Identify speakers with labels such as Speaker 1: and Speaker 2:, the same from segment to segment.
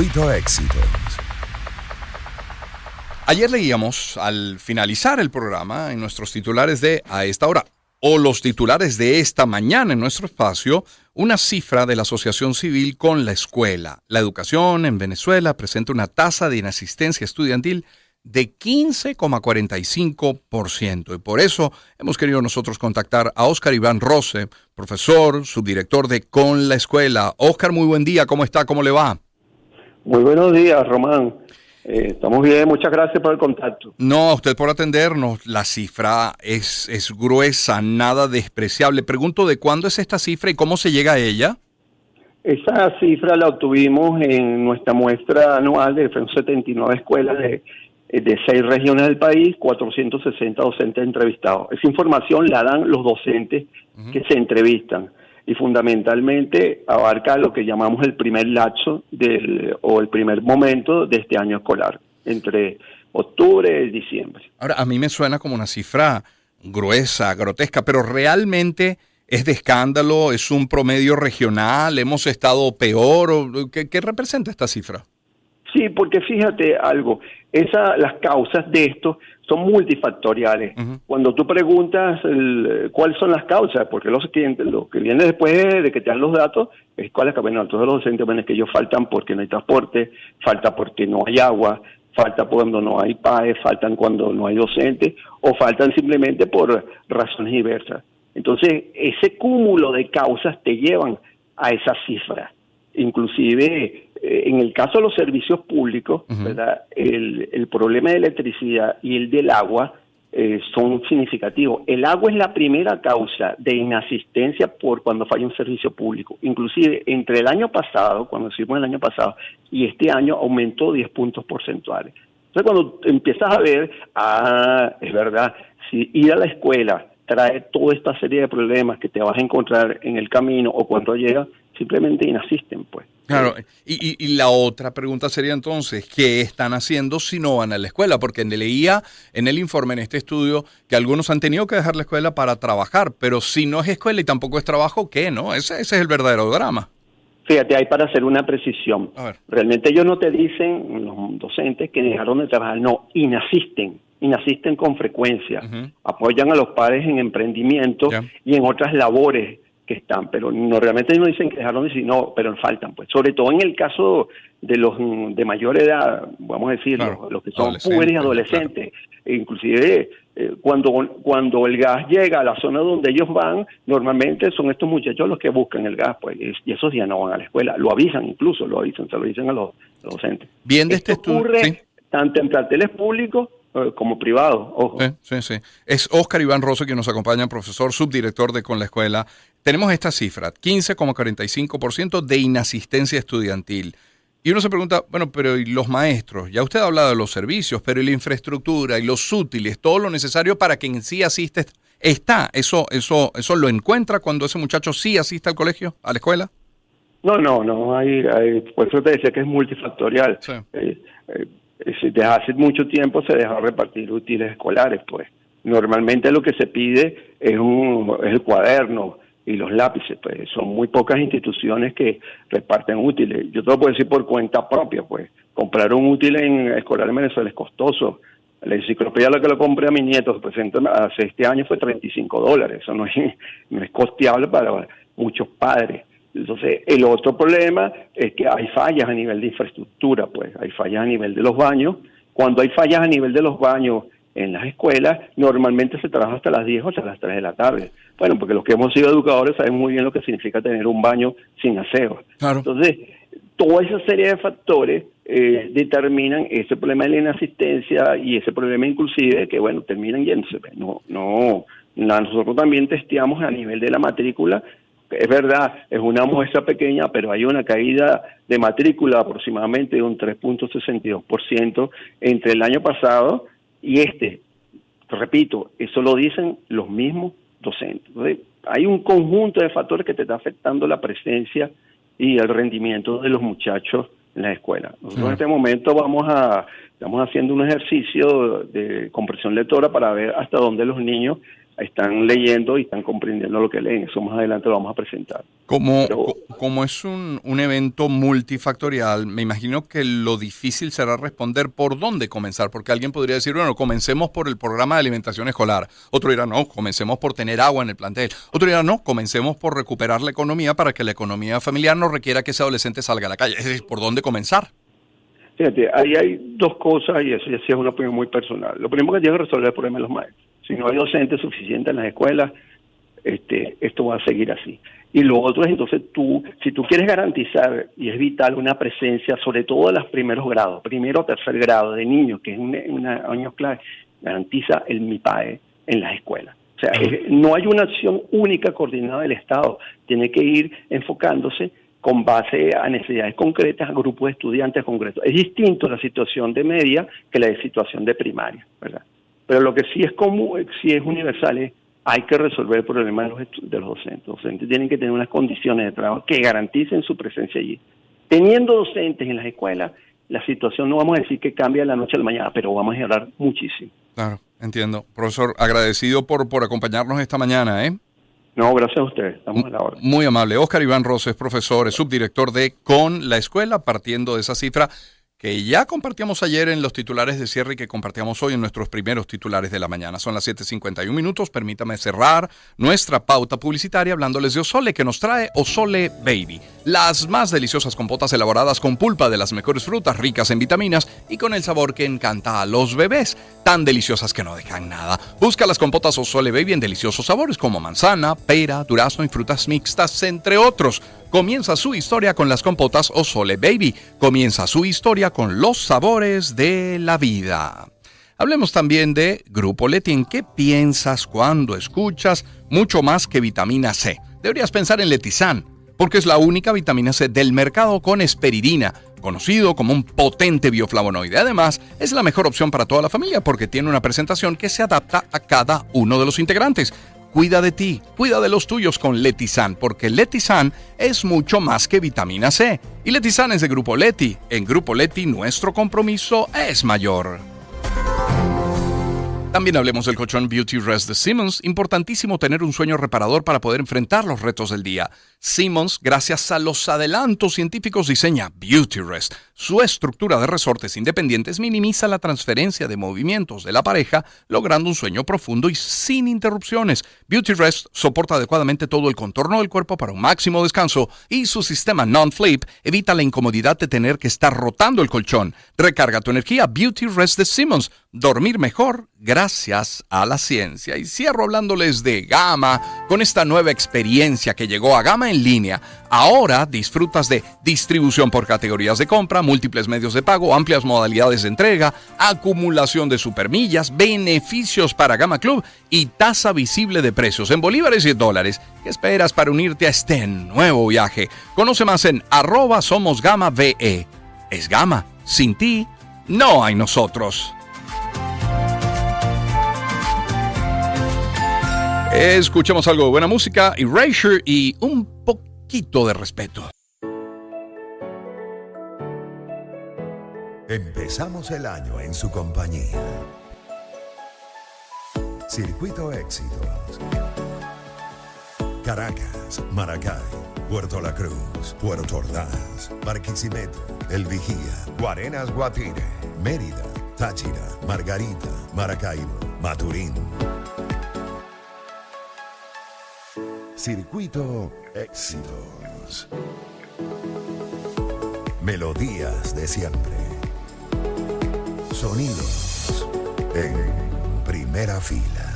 Speaker 1: éxitos. Ayer leíamos al finalizar el programa en nuestros titulares de A esta hora o los titulares de esta mañana en nuestro espacio una cifra de la Asociación Civil con la escuela. La educación en Venezuela presenta una tasa de inasistencia estudiantil de 15,45%. Y por eso hemos querido nosotros contactar a Óscar Iván Rose, profesor, subdirector de Con la Escuela. Óscar, muy buen día, ¿cómo está? ¿Cómo le va?
Speaker 2: Muy buenos días, Román. Eh, estamos bien, muchas gracias por el contacto.
Speaker 1: No, a usted por atendernos. La cifra es, es gruesa, nada despreciable. Pregunto de cuándo es esta cifra y cómo se llega a ella.
Speaker 2: Esa cifra la obtuvimos en nuestra muestra anual de 79 escuelas de, de seis regiones del país, 460 docentes entrevistados. Esa información la dan los docentes que se entrevistan y fundamentalmente abarca lo que llamamos el primer lapso del, o el primer momento de este año escolar, entre octubre y diciembre.
Speaker 1: Ahora, a mí me suena como una cifra gruesa, grotesca, pero realmente es de escándalo, es un promedio regional, hemos estado peor, ¿qué, qué representa esta cifra?
Speaker 2: Sí, porque fíjate algo, esa, las causas de esto son multifactoriales. Cuando tú preguntas cuáles son las causas, porque los clientes, lo que viene después de que te dan los datos, es cuál es que, bueno, todos los docentes ven que ellos faltan porque no hay transporte, falta porque no hay agua, falta cuando no hay PAE, faltan cuando no hay docentes, o faltan simplemente por razones diversas. Entonces, ese cúmulo de causas te llevan a esa cifra. Inclusive eh, en el caso de los servicios públicos, ¿verdad? El, problema de electricidad y el del agua eh, son significativos. El agua es la primera causa de inasistencia por cuando falla un servicio público. Inclusive entre el año pasado, cuando hicimos el año pasado, y este año aumentó 10 puntos porcentuales. Entonces cuando empiezas a ver, ah, es verdad, si ir a la escuela trae toda esta serie de problemas que te vas a encontrar en el camino o cuando llegas, simplemente inasisten, pues.
Speaker 1: Claro, y, y, la otra pregunta sería entonces, ¿qué están haciendo si no van a la escuela? Porque leía en el informe, en este estudio, que algunos han tenido que dejar la escuela para trabajar, pero si no es escuela y tampoco es trabajo, ¿qué? ¿No? Ese, ese es el verdadero drama.
Speaker 2: Fíjate, hay para hacer una precisión. Realmente ellos no te dicen, los docentes, que dejaron de trabajar, no, inasisten, inasisten con frecuencia, apoyan a los padres en emprendimiento y en otras labores que están, pero no realmente no dicen que dejaron de decir, no, pero faltan, pues, sobre todo en el caso de los de mayor edad, vamos a decir, los, que son puberes y adolescentes, e inclusive eh, cuando, cuando el gas llega a la zona donde ellos van, normalmente son estos muchachos los que buscan el gas, pues, y esos ya no van a la escuela, lo avisan incluso, lo avisan, se lo dicen a los, docentes.
Speaker 1: Bien de este estudio. ocurre
Speaker 2: tanto en planteles públicos como privado, ojo.
Speaker 1: Sí, sí, Es Oscar Iván Rosso quien nos acompaña, profesor subdirector de Con la Escuela. Tenemos esta cifra, 15,45% de inasistencia estudiantil. Y uno se pregunta, bueno, pero ¿y los maestros? Ya usted ha hablado de los servicios, pero ¿y la infraestructura y los útiles, todo lo necesario para que en sí asiste está? ¿Eso, eso, eso lo encuentra cuando ese muchacho sí asiste al colegio, a la escuela?
Speaker 2: No, no, no, hay, hay por eso te decía que es multifactorial. Eh, eh, desde hace mucho tiempo se dejó repartir útiles escolares, pues. Normalmente lo que se pide es, un, es el cuaderno y los lápices, pues son muy pocas instituciones que reparten útiles. Yo te lo puedo decir por cuenta propia, pues. Comprar un útil en escolar en Venezuela es costoso. La enciclopedia la que lo compré a mi nieto pues, hace este año fue 35 dólares. Eso no es, no es costeable para muchos padres. Entonces, el otro problema es que hay fallas a nivel de infraestructura, pues hay fallas a nivel de los baños. Cuando hay fallas a nivel de los baños en las escuelas, normalmente se trabaja hasta las 10 o hasta las 3 de la tarde. Bueno, porque los que hemos sido educadores saben muy bien lo que significa tener un baño sin aseo. Entonces, toda esa serie de factores eh, determinan ese problema de la inasistencia y ese problema inclusive que, bueno, terminan yéndose. No, no, nosotros también testeamos a nivel de la matrícula es verdad, es una muestra pequeña, pero hay una caída de matrícula aproximadamente de un 3.62% entre el año pasado y este. Repito, eso lo dicen los mismos docentes. hay un conjunto de factores que te está afectando la presencia y el rendimiento de los muchachos en la escuela. Nosotros en este momento vamos a estamos haciendo un ejercicio de compresión lectora para ver hasta dónde los niños están leyendo y están comprendiendo lo que leen. Eso más adelante lo vamos a presentar.
Speaker 1: Como, como es un, un, evento multifactorial, me imagino que lo difícil será responder por dónde comenzar, porque alguien podría decir, bueno, comencemos por el programa de alimentación escolar. Otro dirá, no, comencemos por tener agua en el plantel. Otro dirá, no, comencemos por recuperar la economía para que la economía familiar no requiera que ese adolescente salga a la calle. Es decir, ¿por dónde comenzar?
Speaker 2: Fíjate, ahí hay dos cosas y eso ya sí es una opinión muy personal. Lo primero que tiene que resolver el problema de los maestros si no hay docentes suficientes en las escuelas, este, esto va a seguir así. Y lo otro es entonces tú, si tú quieres garantizar, y es vital, una presencia, sobre todo en los primeros grados, primero o tercer grado de niños, que es un, año clave, garantiza el MIPAE en las escuelas. O sea, no hay una acción única coordinada del Estado, tiene que ir enfocándose con base a necesidades concretas, a grupos de estudiantes concretos. Es distinto la situación de media que la de situación de primaria, ¿verdad? Pero lo que sí es común, sí es universal, es hay que resolver el problema de los, de los docentes. Los docentes tienen que tener unas condiciones de trabajo que garanticen su presencia allí. Teniendo docentes en las escuelas, la situación no vamos a decir que cambia de la noche a la mañana, pero vamos a mejorar muchísimo.
Speaker 1: Claro, entiendo. Profesor, agradecido por, por acompañarnos esta mañana, ¿eh?
Speaker 2: No, gracias a ustedes. Estamos a la hora.
Speaker 1: Muy amable. Oscar Iván Rosso es profesor, es subdirector de Con la Escuela, partiendo de esa cifra que ya compartíamos ayer en los titulares de cierre y que compartíamos hoy en nuestros primeros titulares de la mañana. Son las 7.51 minutos. Permítame cerrar nuestra pauta publicitaria hablándoles de Osole, que nos trae Osole Baby. Las más deliciosas compotas elaboradas con pulpa de las mejores frutas, ricas en vitaminas y con el sabor que encanta a los bebés. Tan deliciosas que no dejan nada. Busca las compotas Osole Baby en deliciosos sabores como manzana, pera, durazno y frutas mixtas, entre otros. Comienza su historia con las compotas o Sole Baby. Comienza su historia con los sabores de la vida. Hablemos también de Grupo Leti. ¿En qué piensas cuando escuchas mucho más que vitamina C? Deberías pensar en Letizan, porque es la única vitamina C del mercado con esperidina, conocido como un potente bioflavonoide. Además, es la mejor opción para toda la familia porque tiene una presentación que se adapta a cada uno de los integrantes. Cuida de ti, cuida de los tuyos con Letizan, porque Letizan es mucho más que vitamina C. Y Letizan es de Grupo Leti. En Grupo Leti nuestro compromiso es mayor. También hablemos del colchón Beauty Rest de Simmons. Importantísimo tener un sueño reparador para poder enfrentar los retos del día. Simmons, gracias a los adelantos científicos, diseña Beauty Rest. Su estructura de resortes independientes minimiza la transferencia de movimientos de la pareja, logrando un sueño profundo y sin interrupciones. Beauty Rest soporta adecuadamente todo el contorno del cuerpo para un máximo descanso y su sistema non-flip evita la incomodidad de tener que estar rotando el colchón. Recarga tu energía Beauty Rest de Simmons. Dormir mejor gracias a la ciencia. Y cierro hablándoles de Gama con esta nueva experiencia que llegó a Gama en línea. Ahora disfrutas de distribución por categorías de compra, múltiples medios de pago, amplias modalidades de entrega, acumulación de supermillas, beneficios para Gama Club y tasa visible de precios en bolívares y dólares. ¿Qué esperas para unirte a este nuevo viaje? Conoce más en arroba somos Gama VE. Es Gama. Sin ti, no hay nosotros. Escuchemos algo de buena música, Erasure y un poquito de respeto.
Speaker 3: Empezamos el año en su compañía. Circuito Éxitos. Caracas, Maracay, Puerto La Cruz, Puerto Ordaz, Barquisimeto, El Vigía, Guarenas Guatire, Mérida, Táchira, Margarita, Maracaibo, Maturín. Circuito Éxitos. Melodías de siempre. Sonidos en primera fila.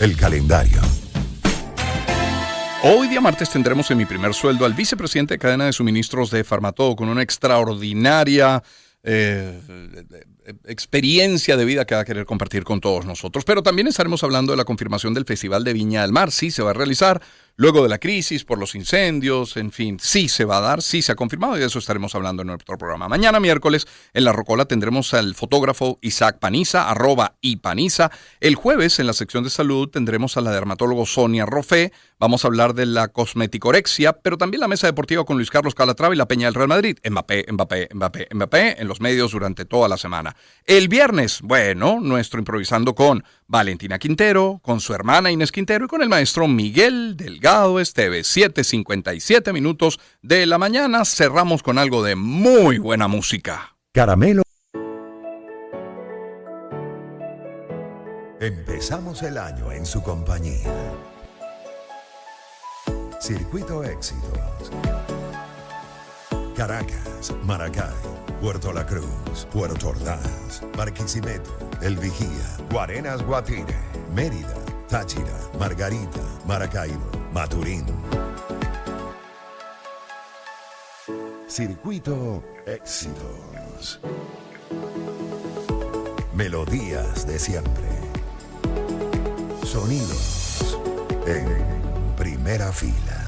Speaker 3: El calendario.
Speaker 1: Hoy día martes tendremos en mi primer sueldo al vicepresidente de cadena de suministros de Farmatodo con una extraordinaria eh, experiencia de vida que va a querer compartir con todos nosotros. Pero también estaremos hablando de la confirmación del Festival de Viña del Mar. Sí, se va a realizar luego de la crisis, por los incendios, en fin, sí se va a dar, sí se ha confirmado y de eso estaremos hablando en nuestro programa. Mañana miércoles en La Rocola tendremos al fotógrafo Isaac Paniza, arroba y Paniza. El jueves en la sección de salud tendremos a la dermatólogo Sonia Rofé. Vamos a hablar de la cosmeticorexia, pero también la mesa deportiva con Luis Carlos Calatrava y la Peña del Real Madrid. Mbappé, Mbappé, Mbappé, Mbappé en los medios durante toda la semana. El viernes, bueno, nuestro improvisando con Valentina Quintero, con su hermana Inés Quintero y con el maestro Miguel Delgado Esteves. 7.57 minutos de la mañana. Cerramos con algo de muy buena música.
Speaker 3: Caramelo. Empezamos el año en su compañía. Circuito Éxitos. Caracas, Maracay, Puerto La Cruz, Puerto Ordaz, Barquisimeto, El Vigía, Guarenas Guatire, Mérida, Táchira, Margarita, Maracaibo, Maturín. Circuito Éxitos. Melodías de siempre. Sonidos en primera fila.